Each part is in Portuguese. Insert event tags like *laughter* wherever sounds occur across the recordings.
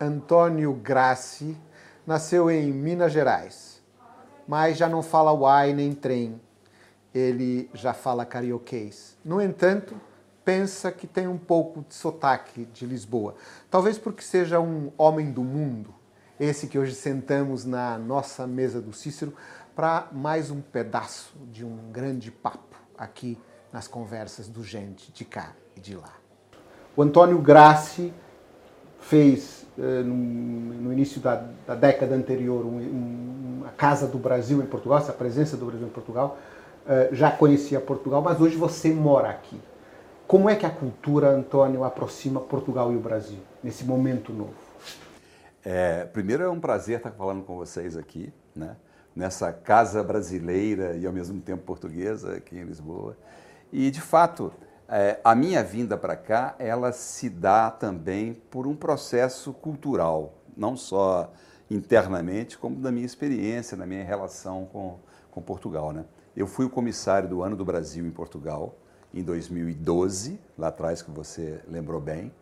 Antônio Grassi nasceu em Minas Gerais, mas já não fala uai nem trem. Ele já fala carioquês. No entanto, pensa que tem um pouco de sotaque de Lisboa. Talvez porque seja um homem do mundo, esse que hoje sentamos na nossa mesa do Cícero para mais um pedaço de um grande papo aqui nas conversas do gente de cá e de lá. O Antônio Grassi fez no, no, início da, da, década anterior um, a Casa do Brasil em Portugal, essa presença do Brasil em Portugal. Eh, já conhecia Portugal, mas hoje você mora aqui. Como é que a cultura, Antônio, aproxima Portugal e o Brasil nesse momento novo? É, primeiro é um prazer estar falando com vocês aqui, né? nessa casa brasileira e ao mesmo tempo portuguesa aqui em Lisboa. E de fato, é, a minha vinda para cá, ela se dá também por um processo cultural, não só internamente, como da minha experiência, da minha relação com, com Portugal. Né? Eu fui o comissário do Ano do Brasil em Portugal em 2012, lá atrás que você lembrou bem,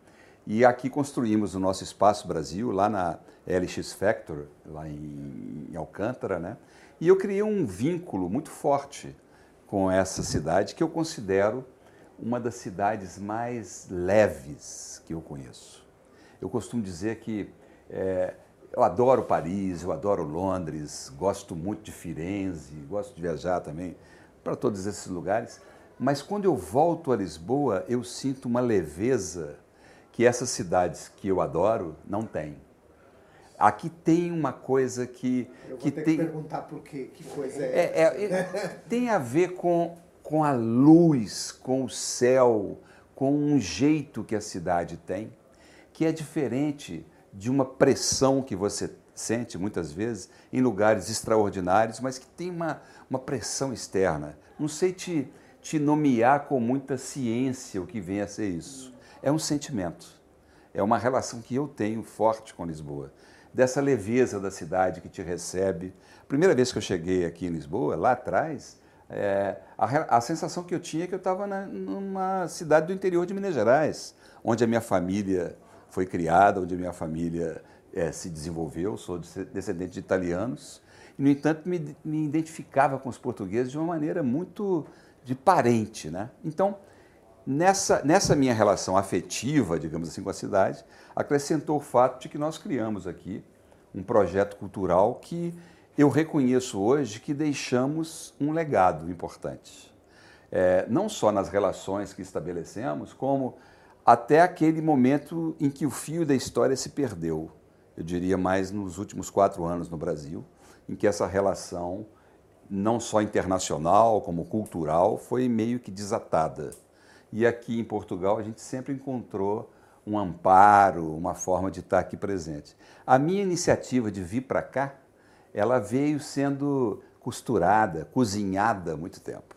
e aqui construímos o nosso Espaço Brasil, lá na LX Factor, lá em, em Alcântara, né? E eu criei um vínculo muito forte com essa cidade que eu considero uma das cidades mais leves que eu conheço. Eu costumo dizer que é, eu adoro Paris, eu adoro Londres, gosto muito de Firenze, gosto de viajar também para todos esses lugares, mas quando eu volto a Lisboa, eu sinto uma leveza que essas cidades que eu adoro não têm. Aqui tem uma coisa que. Eu vou que ter tem, que perguntar por quê. Que coisa é? é, é tem a ver com com a luz, com o céu, com um jeito que a cidade tem, que é diferente de uma pressão que você sente muitas vezes em lugares extraordinários, mas que tem uma, uma pressão externa. Não sei te, te nomear com muita ciência o que vem a ser isso. É um sentimento, é uma relação que eu tenho forte com Lisboa. Dessa leveza da cidade que te recebe. primeira vez que eu cheguei aqui em Lisboa, lá atrás, é, a, a, sensação que eu tinha é que eu estava numa cidade do interior de Minas Gerais, onde a minha família foi criada, onde a minha família é, se desenvolveu, sou descendente de italianos, e, no entanto, me, me, identificava com os portugueses de uma maneira muito de parente. Né? Então, nessa, nessa minha relação afetiva, digamos assim, com a cidade, acrescentou o fato de que nós criamos aqui um projeto cultural que eu reconheço hoje que deixamos um legado importante. É, não só nas relações que estabelecemos, como até aquele momento em que o fio da história se perdeu. Eu diria mais nos últimos quatro anos no Brasil, em que essa relação, não só internacional, como cultural, foi meio que desatada. E aqui em Portugal a gente sempre encontrou um amparo, uma forma de estar aqui presente. A minha iniciativa de vir para cá ela veio sendo costurada, cozinhada há muito tempo.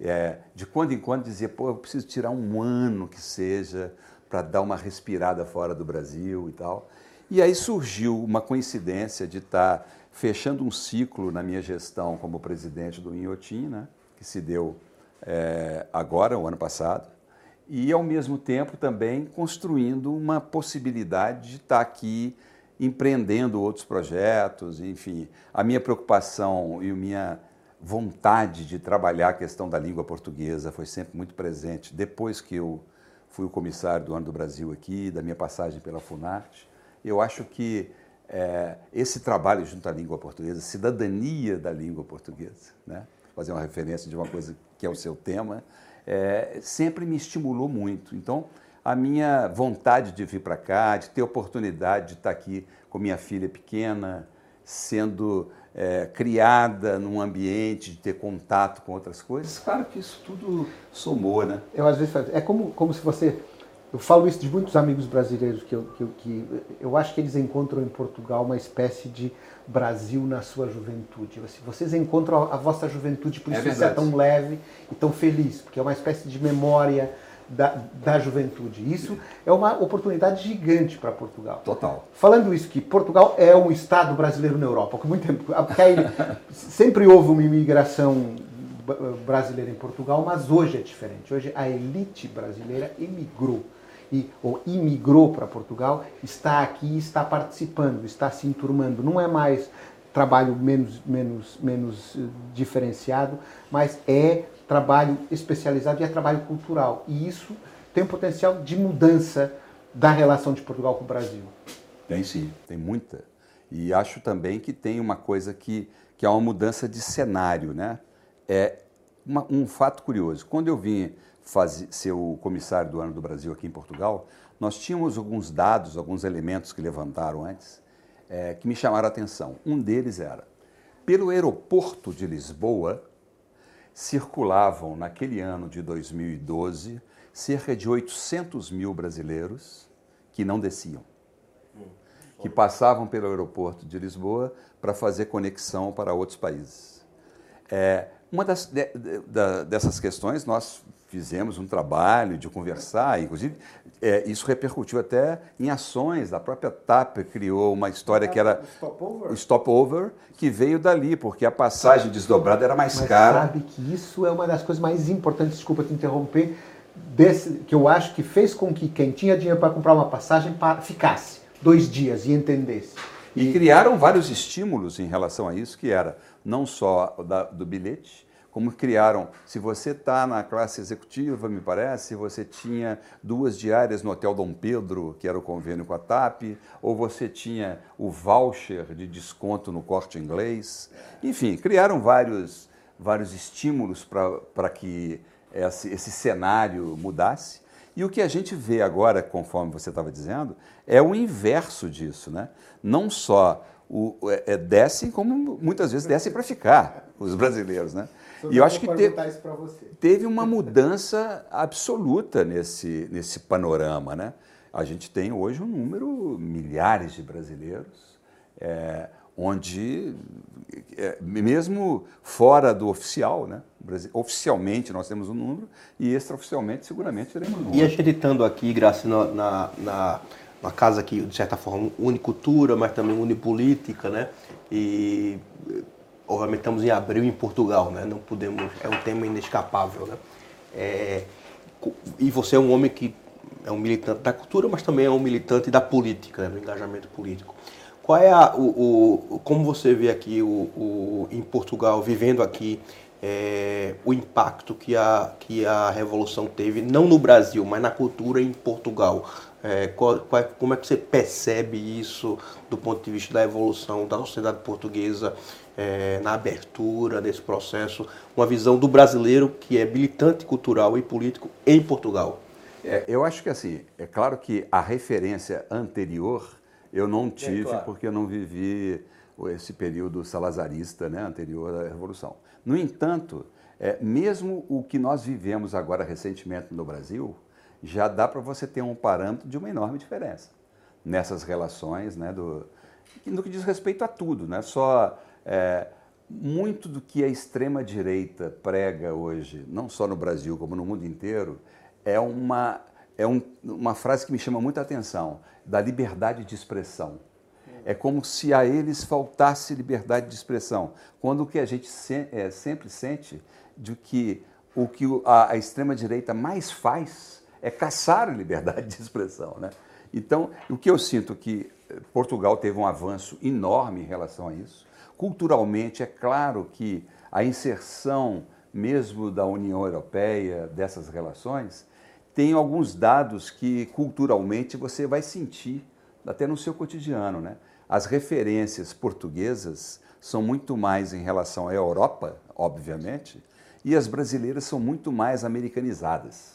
É, de quando em quando dizia, pô, eu preciso tirar um ano que seja para dar uma respirada fora do Brasil e tal. E aí surgiu uma coincidência de estar tá fechando um ciclo na minha gestão como presidente do Inhotim, né, que se deu é, agora, o ano passado, e ao mesmo tempo também construindo uma possibilidade de estar tá aqui empreendendo outros projetos, enfim. A minha preocupação e a minha vontade de trabalhar a questão da língua portuguesa foi sempre muito presente. Depois que eu fui o comissário do Ano do Brasil aqui, da minha passagem pela Funarte, eu acho que é, esse trabalho junto à língua portuguesa, cidadania da língua portuguesa, né? fazer uma referência de uma coisa que é o seu tema, é, sempre me estimulou muito. Então, a minha vontade de vir para cá, de ter oportunidade de estar aqui com minha filha pequena, sendo é, criada num ambiente, de ter contato com outras coisas, claro que isso tudo somou, né? Eu às vezes é como, como se você. Eu falo isso de muitos amigos brasileiros que eu, que, eu, que eu acho que eles encontram em Portugal uma espécie de Brasil na sua juventude. Assim, vocês encontram a, a vossa juventude, por é isso é você é tão leve e tão feliz, porque é uma espécie de memória da, da juventude. Isso é uma oportunidade gigante para Portugal. Total. Falando isso, que Portugal é um Estado brasileiro na Europa, com muito tempo, *laughs* sempre houve uma imigração brasileira em Portugal, mas hoje é diferente. Hoje a elite brasileira emigrou. e, ou imigrou para Portugal, está aqui, está participando, está se enturmando. Não é mais trabalho menos, menos, menos eh, diferenciado, mas é trabalho especializado e é trabalho cultural. E isso tem um potencial de mudança da relação de Portugal com o Brasil. Tem sim, tem muita. E acho também que tem uma coisa que, que é uma mudança de cenário, né? É uma, um fato curioso. Quando eu vim fazer, ser o comissário do ano do Brasil aqui em Portugal, nós tínhamos alguns dados, alguns elementos que levantaram antes, é, que me chamaram a atenção. Um deles era, pelo aeroporto de Lisboa, circulavam naquele ano de 2012 cerca de 800 mil brasileiros que não desciam, que passavam pelo aeroporto de Lisboa para fazer conexão para outros países. É, uma das, de, de, dessas questões nós fizemos um trabalho de conversar, inclusive é, isso repercutiu até em ações. A própria TAP criou uma história que era o stopover, que veio dali, porque a passagem desdobrada era mais Mas cara. sabe que isso é uma das coisas mais importantes, desculpa te interromper, desse, que eu acho que fez com que quem tinha dinheiro para comprar uma passagem ficasse dois dias e entendesse. E, e criaram vários estímulos em relação a isso, que era não só da, do bilhete, como criaram, se você está na classe executiva, me parece, você tinha duas diárias no Hotel Dom Pedro, que era o convênio com a TAP, ou você tinha o voucher de desconto no corte inglês. Enfim, criaram vários, vários estímulos para que esse, esse cenário mudasse. E o que a gente vê agora, conforme você estava dizendo, é o inverso disso. Né? Não só o, é, é descem, como muitas vezes descem para ficar, os brasileiros. Né? E eu acho que te, teve uma mudança absoluta nesse, nesse panorama. Né? A gente tem hoje um número, milhares de brasileiros, é, onde, é, mesmo fora do oficial, né? oficialmente nós temos um número e extraoficialmente seguramente teremos um número. E a gente estando aqui, Graça, na, na, na casa que, de certa forma, unicultura, mas também unipolítica, né? E obviamente estamos em abril em Portugal, né? Não podemos, é um tema inescapável, né? É, e você é um homem que é um militante da cultura, mas também é um militante da política, né? do engajamento político. Qual é a, o, o como você vê aqui o, o em Portugal, vivendo aqui, é, o impacto que a, que a revolução teve, não no Brasil, mas na cultura em Portugal? É, qual, qual, como é que você percebe isso do ponto de vista da evolução da sociedade portuguesa é, na abertura desse processo, uma visão do brasileiro que é militante cultural e político em Portugal? É, eu acho que assim, é claro que a referência anterior eu não tive é, claro. porque eu não vivi esse período salazarista né, anterior à Revolução. No entanto, é, mesmo o que nós vivemos agora recentemente no Brasil, já dá para você ter um parâmetro de uma enorme diferença nessas relações, né, do, no que diz respeito a tudo, não é só é, muito do que a extrema-direita prega hoje, não só no Brasil, como no mundo inteiro, é uma, é um, uma frase que me chama muita atenção, da liberdade de expressão. É como se a eles faltasse liberdade de expressão. Quando o que a gente se, é, sempre sente de que o que a, a extrema-direita mais faz é caçar a liberdade de expressão. Né? Então, o que eu sinto que Portugal teve um avanço enorme em relação a isso. Culturalmente, é claro que a inserção mesmo da União Europeia, dessas relações, tem alguns dados que culturalmente você vai sentir até no seu cotidiano. Né? As referências portuguesas são muito mais em relação à Europa, obviamente, e as brasileiras são muito mais americanizadas.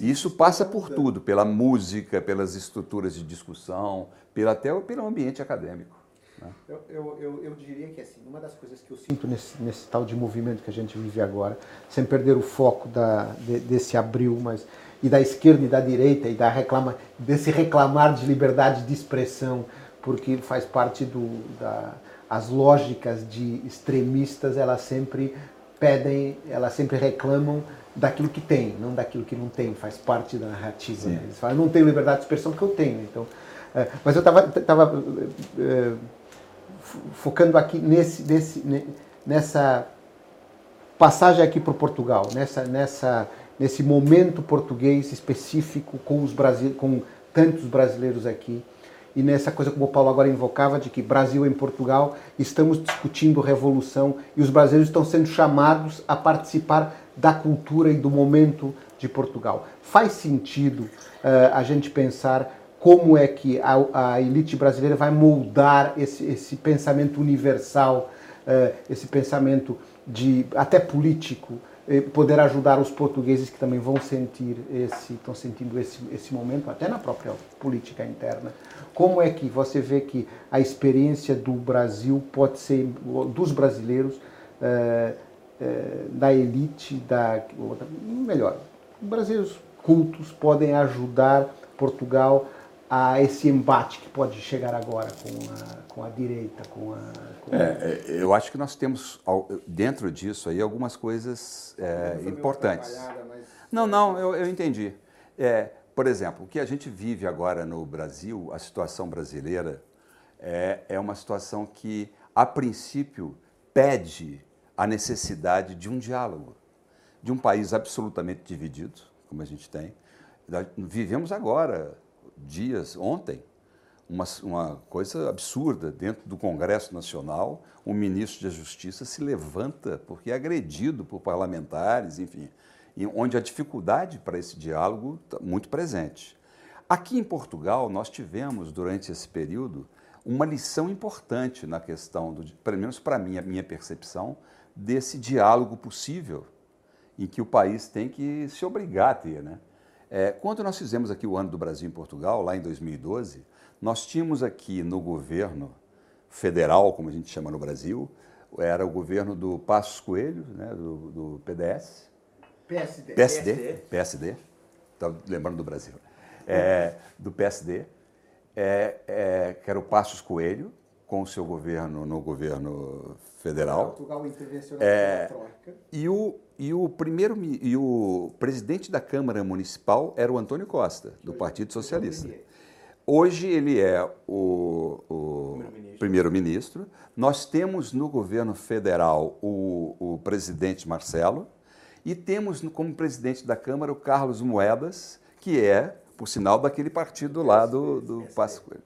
E isso passa por tudo, pela música, pelas estruturas de discussão, pela, até pelo ambiente acadêmico. Né? Eu, eu, eu, eu, diria que assim, uma das coisas que eu sinto nesse, nesse tal de movimento que a gente vive agora, sem perder o foco da, de, desse abril, mas e da esquerda e da direita e da reclama, desse reclamar de liberdade de expressão, porque faz parte do da as lógicas de extremistas, elas sempre pedem, elas sempre reclamam daquilo que tem, não daquilo que não tem, faz parte da narrativa. Né? Eles falam, eu não tenho liberdade de expressão porque eu tenho. Então, é, mas eu estava é, focando aqui nesse, nesse, nessa passagem aqui para Portugal, nessa, nessa nesse momento português específico com os com tantos brasileiros aqui e nessa coisa como o Paulo agora invocava de que Brasil em Portugal estamos discutindo revolução e os brasileiros estão sendo chamados a participar da cultura e do momento de Portugal. Faz sentido uh, a gente pensar como é que a, a, elite brasileira vai moldar esse, esse pensamento universal, uh, esse pensamento de até político, eh, poder ajudar os portugueses que também vão sentir esse, estão sentindo esse, esse momento, até na própria política interna. Como é que você vê que a experiência do Brasil pode ser, dos brasileiros, uh, da elite, da, melhor, brasileiros cultos podem ajudar Portugal a esse embate que pode chegar agora com a, com a direita, com a... Com é, eu acho que nós temos dentro disso aí algumas coisas é, importantes. Mas... Não, não, eu, eu entendi. É, por exemplo, o que a gente vive agora no Brasil, a situação brasileira, é, é uma situação que, a princípio, pede a necessidade de um diálogo, de um país absolutamente dividido, como a gente tem. Vivemos agora, dias, ontem, uma, uma coisa absurda. Dentro do Congresso Nacional, o ministro da Justiça se levanta porque é agredido por parlamentares, enfim onde a dificuldade para esse diálogo está muito presente. Aqui em Portugal, nós tivemos, durante esse período, uma lição importante na questão, do, pelo menos para mim, a minha percepção, desse diálogo possível, em que o país tem que se obrigar a ter. Né? É, quando nós fizemos aqui o Ano do Brasil em Portugal, lá em 2012, nós tínhamos aqui no governo federal, como a gente chama no Brasil, era o governo do Passos Coelho, né, do, do PDS, PSD. PSD, PSD. Estava lembrando do Brasil. É, do PSD, é, é, que era o Passos Coelho, com o seu governo no governo federal. Portugal intervencionou é, e o e o primeiro e o presidente da Câmara Municipal era o Antônio Costa do Partido Socialista. Hoje ele é o, o primeiro-ministro. Nós temos no governo federal o, o presidente Marcelo e temos como presidente da Câmara o Carlos Moedas, que é, por sinal, daquele partido lá do, do Passo Coelho.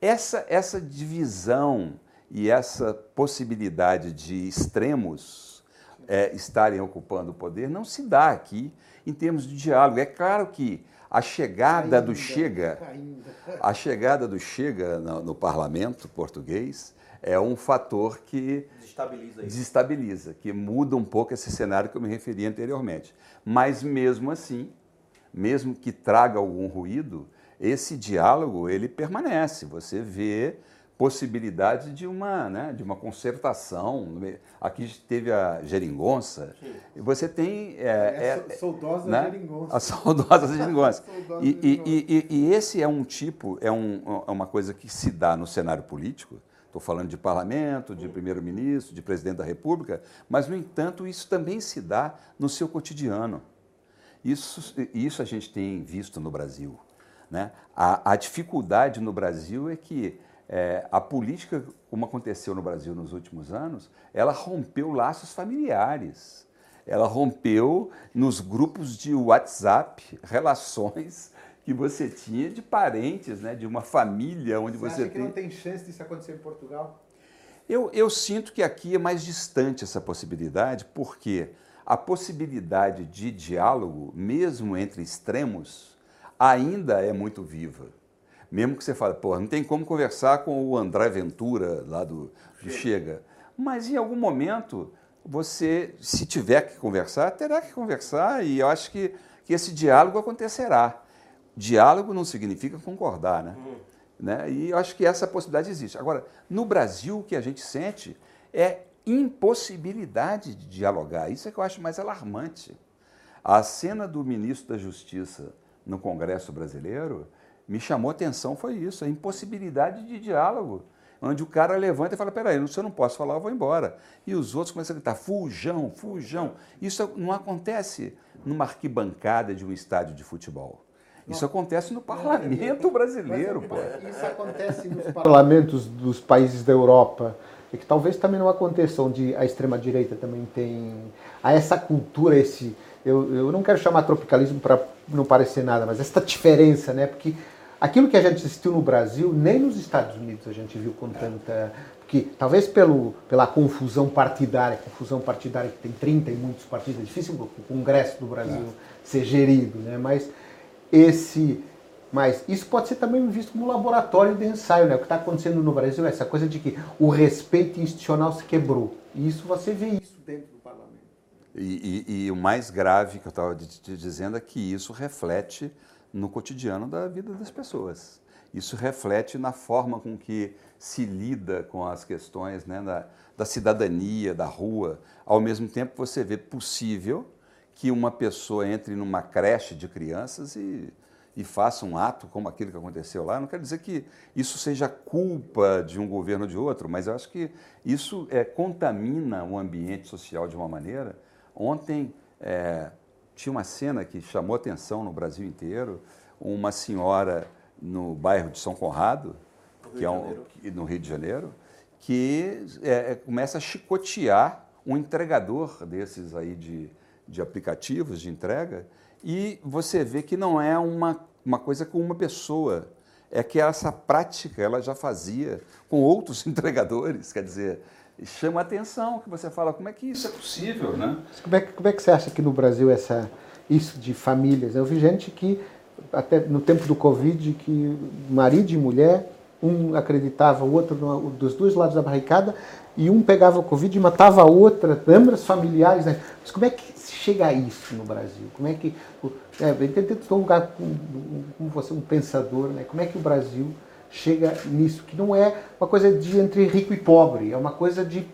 Essa, essa divisão e essa possibilidade de extremos é, estarem ocupando o poder não se dá aqui em termos de diálogo. É claro que a chegada ainda, do Chega, ainda. a chegada do Chega no, no parlamento português é um fator que desestabiliza, desestabiliza, que muda um pouco esse cenário que eu me referi anteriormente. Mas mesmo assim, mesmo que traga algum ruído, esse diálogo ele permanece. Você vê possibilidade de uma, né, de uma concertação. Aqui teve a geringonça. e Você tem é, é, é saudosa né? geringonça. A saudosa *laughs* geringonça. e, e, e, e, esse é um tipo, é, um, é uma coisa que se dá no cenário político Estou falando de parlamento, de primeiro-ministro, de presidente da República, mas, no entanto, isso também se dá no seu cotidiano. Isso, isso a gente tem visto no Brasil. Né? A, a dificuldade no Brasil é que é, a política, como aconteceu no Brasil nos últimos anos, ela rompeu laços familiares. Ela rompeu nos grupos de WhatsApp relações que você tinha de parentes, né, de uma família onde você, você acha tem. que não tem chance disso acontecer em Portugal? Eu, eu sinto que aqui é mais distante essa possibilidade, porque a possibilidade de diálogo, mesmo entre extremos, ainda é muito viva. Mesmo que você fale, pô, não tem como conversar com o André Ventura, lá do, do Chega. Mas em algum momento, você, se tiver que conversar, terá que conversar, e eu acho que, que esse diálogo acontecerá. Diálogo não significa concordar, né? Uhum. né? E eu acho que essa possibilidade existe. Agora, no Brasil, o que a gente sente é impossibilidade de dialogar. Isso é que eu acho mais alarmante. A cena do ministro da Justiça no Congresso brasileiro me chamou a atenção, foi isso, a impossibilidade de diálogo. Onde o cara levanta e fala: peraí, se eu não posso falar, eu vou embora. E os outros começam a gritar: fujão, fujão. Isso não acontece numa arquibancada de um estádio de futebol. Isso acontece no parlamento brasileiro. Pô. Isso acontece nos parlamentos dos países da Europa. E que talvez também não aconteça onde a extrema-direita também tem a essa cultura, esse, eu, eu não quero chamar tropicalismo para não parecer nada, mas essa diferença, né? Porque aquilo que a gente assistiu no Brasil, nem nos Estados Unidos a gente viu com tanta. Porque talvez pelo, pela confusão partidária, confusão partidária que tem 30 e muitos partidos, é difícil o Congresso do Brasil é. ser gerido, né? Mas esse. Mas isso pode ser também visto como um laboratório de ensaio, né? O que está acontecendo no Brasil é essa coisa de que o respeito institucional se quebrou. E isso você vê isso dentro. E, e, e o mais grave que eu estava te dizendo é que isso reflete no cotidiano da vida das pessoas. Isso reflete na forma com que se lida com as questões né, da, da cidadania, da rua. Ao mesmo tempo, você vê possível que uma pessoa entre numa creche de crianças e, e faça um ato como aquele que aconteceu lá. Não quer dizer que isso seja culpa de um governo ou de outro, mas eu acho que isso é, contamina o ambiente social de uma maneira. Ontem, é, tinha uma cena que chamou atenção no Brasil inteiro, uma senhora no bairro de São Conrado, que é um, no Rio de Janeiro, que é, é, começa a chicotear um entregador desses aí de, de aplicativos de entrega e você vê que não é uma, uma coisa com uma pessoa, é que essa prática ela já fazia com outros *laughs* entregadores, quer dizer, chama atenção, que você fala, como é que isso é possível, né? Como é, como é que você acha que no Brasil essa, isso de famílias? Eu vi gente que, até no tempo do Covid, que marido e mulher, um acreditava, o outro dos dois lados da barricada, e um pegava o Covid e matava a outra, câmeras familiares. Né? Mas como é que chega a isso no Brasil? Como é que. É, eu estou um lugar como você, um pensador, né? como é que o Brasil chega nisso, que não é uma coisa de entre rico e pobre, é uma coisa de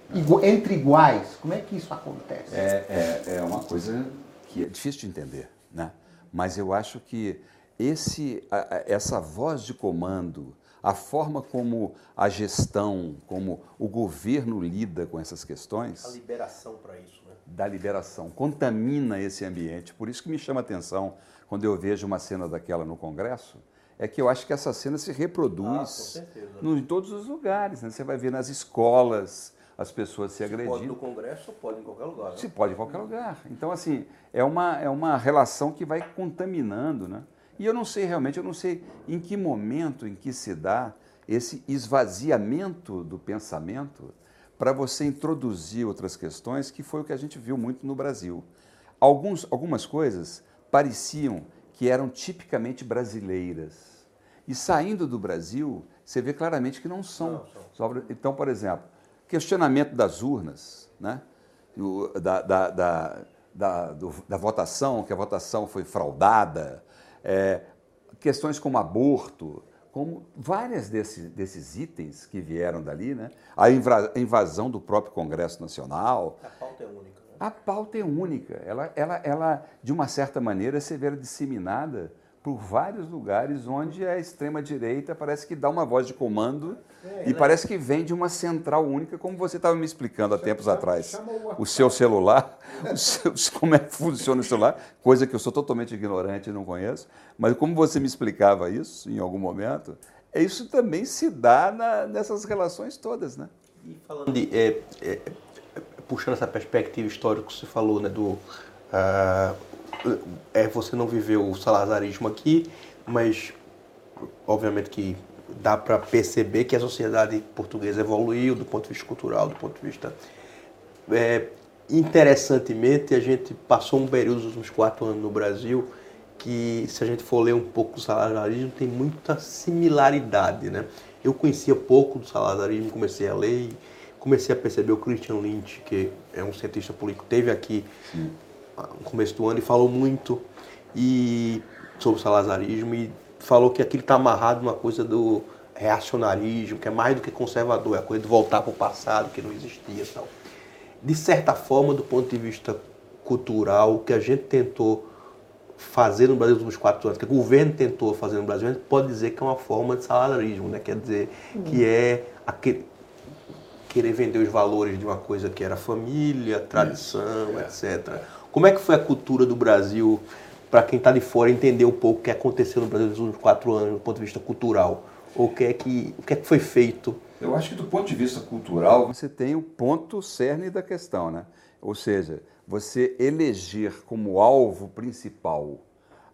entre iguais. Como é que isso acontece? É, é, é uma coisa que é difícil de entender, né? mas eu acho que esse, essa voz de comando, a forma como a gestão, como o governo lida com essas questões. A liberação para isso, né? Da liberação, contamina esse ambiente. Por isso que me chama a atenção quando eu vejo uma cena daquela no Congresso, é que eu acho que essa cena se reproduz ah, no, em todos os lugares. Né? Você vai ver nas escolas as pessoas se, agredindo. Pode no Congresso ou pode em qualquer lugar. Né? Se pode em qualquer lugar. Então, assim, é uma, é uma relação que vai contaminando. Né? E eu não sei realmente, eu não sei em que momento em que se dá esse esvaziamento do pensamento para você introduzir outras questões, que foi o que a gente viu muito no Brasil. Alguns, algumas coisas pareciam que eram tipicamente brasileiras. E saindo do Brasil, você vê claramente que não são. Não. Então, por exemplo, questionamento das urnas, né? da, da, da, da, do, da votação, que a votação foi fraudada, é, questões como aborto, como várias desse, desses itens que vieram dali, né? a invasão do próprio Congresso Nacional. A pauta é única. A pauta é única. Ela, ela, ela de uma certa maneira, se vê disseminada por vários lugares onde a extrema-direita parece que dá uma voz de comando é, e né? parece que vem de uma central única, como você estava me explicando há tempos chama, atrás. Chama o, o seu celular, *laughs* o seu, *laughs* como é que funciona o celular, coisa que eu sou totalmente ignorante e não conheço, mas como você me explicava isso em algum momento, é isso também se dá na, nessas relações todas, né? E falando de é, é, puxando essa perspectiva histórica que você falou, né, do uh, é você não viveu o salazarismo aqui, mas obviamente que dá para perceber que a sociedade portuguesa evoluiu do ponto de vista cultural, do ponto de vista é, interessantemente a gente passou um período dos últimos quatro anos no Brasil que se a gente for ler um pouco do salazarismo tem muita similaridade, né? Eu conhecia pouco do salazarismo, comecei a ler e comecei a perceber o Christian Lynch, que é um cientista político, teve aqui Sim. no começo do ano e falou muito e sobre o salazarismo e falou que aquilo está amarrado numa coisa do reacionarismo, que é mais do que conservador, é a coisa de voltar para o passado, que não existia e tal. De certa forma, do ponto de vista cultural, o que a gente tentou fazer no Brasil nos últimos quatro anos, que o governo tentou fazer no Brasil, a gente pode dizer que é uma forma de salazarismo, né? quer dizer, que é aquele, querer vender os valores de uma coisa que era família, tradição, é. etc. Como é que foi a cultura do Brasil, para quem está de fora, entender um pouco o que aconteceu no Brasil nos últimos quatro anos, do ponto de vista cultural? Ou o que é que, o que, é que foi feito? Eu acho que do ponto de vista cultural, você tem o ponto cerne da questão, né? Ou seja, você eleger como alvo principal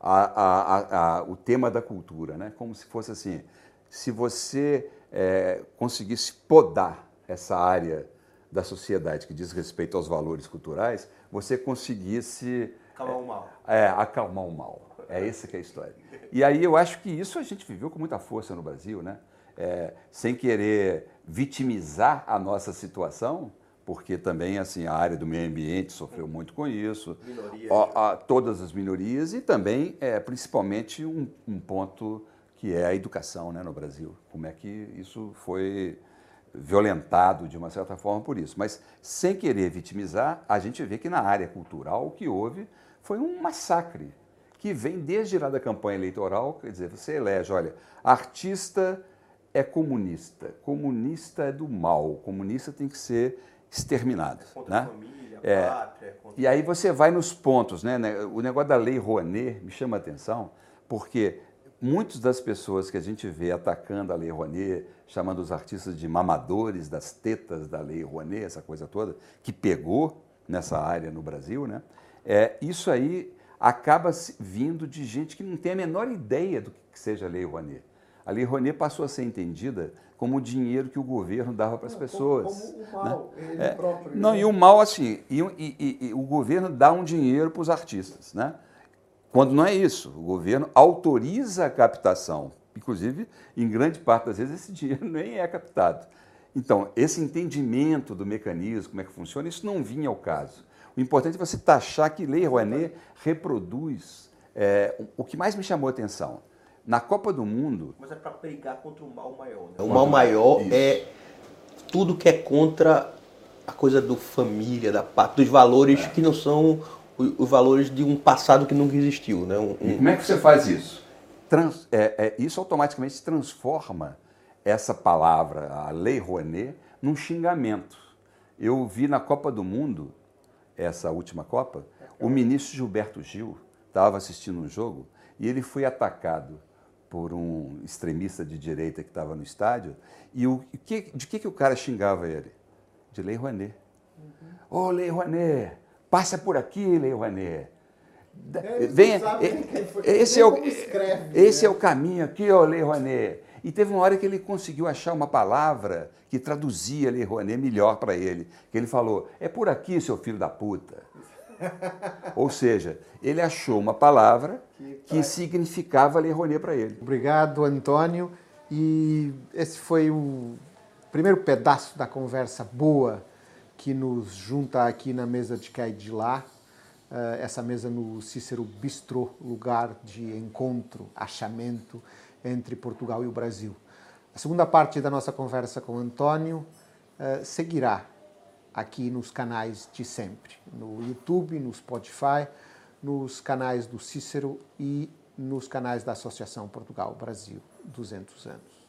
a, a, a, o tema da cultura, né? como se fosse assim, se você é, conseguisse podar essa área da sociedade que diz respeito aos valores culturais, você conseguisse... Acalmar o mal. É, acalmar o mal. É essa que é a história. E aí eu acho que isso a gente viveu com muita força no Brasil, né? É, sem querer vitimizar a nossa situação, porque também assim a área do meio ambiente sofreu muito com isso, a, a, todas as minorias e também, é, principalmente, um, um, ponto que é a educação né, no Brasil. Como é que isso foi violentado de uma certa forma por isso. Mas sem querer vitimizar, a gente vê que na área cultural o que houve foi um massacre que vem desde lá da campanha eleitoral, quer dizer, você elege, olha, artista é comunista, comunista é do mal, comunista tem que ser exterminada. Contra né? a família, a é, pátria. Contra... E aí você vai nos pontos, né? O negócio da lei Rouanet me chama a atenção, porque muitas das pessoas que a gente vê atacando a lei Rouanet, chamando os artistas de mamadores das tetas da lei Rouanet, essa coisa toda, que pegou nessa área no Brasil, né? É, isso aí acaba vindo de gente que não tem a menor ideia do que seja a lei Rouanet. A lei Rouanet passou a ser entendida como o dinheiro que o governo dava para as pessoas. Como, como o mal, né? ele é, próprio. Não, e o mal, assim, e, e, e, o governo dá um dinheiro para os artistas, né? Quando não é isso, o governo autoriza a captação. Inclusive, em grande parte das vezes, esse *laughs* dinheiro nem é captado. Então, esse entendimento do mecanismo, como é que funciona, isso não vinha ao caso. O importante é você taxar que Lei Rouanet reproduz é, o que mais me chamou a atenção na Copa do Mundo. Mas é para brigar contra o mal maior. Né? O mal maior Isso. é tudo que é contra a coisa do família, da pátria, dos valores é. que não são os valores de um passado que nunca existiu. Né? Um, e como é que você faz isso? Trans, é, é, isso automaticamente transforma essa palavra, a Lei Rouanet, num xingamento. Eu vi na Copa do Mundo, essa última Copa, o ministro Gilberto Gil estava assistindo um jogo e ele foi atacado por um extremista de direita que estava no estádio. E o, que, de que, que o cara xingava ele? De Lei Rouanet. Ô, uhum. oh, Lei Rouanet, passa por aqui, Lei Rouanet. É, Venha, esse, é o, escreve, esse né? é o caminho aqui, ó, Lei Rouanet. E teve uma hora que ele conseguiu achar uma palavra que traduzia Lei Rouanet melhor para ele. Que ele falou, é por aqui, seu filho da puta. *laughs* Ou seja, ele achou uma palavra que significava Lei Rouanet para ele. Obrigado, Antônio. E esse foi o primeiro pedaço da conversa boa que nos junta aqui na mesa de cá e de lá. Eh, essa mesa no Cícero Bistrô, lugar de encontro, achamento entre Portugal e o Brasil. A segunda parte da nossa conversa com Antônio uh, seguirá aqui nos canais de sempre, no YouTube, no Spotify, nos canais do Cícero e nos canais da Associação Portugal Brasil 200 anos.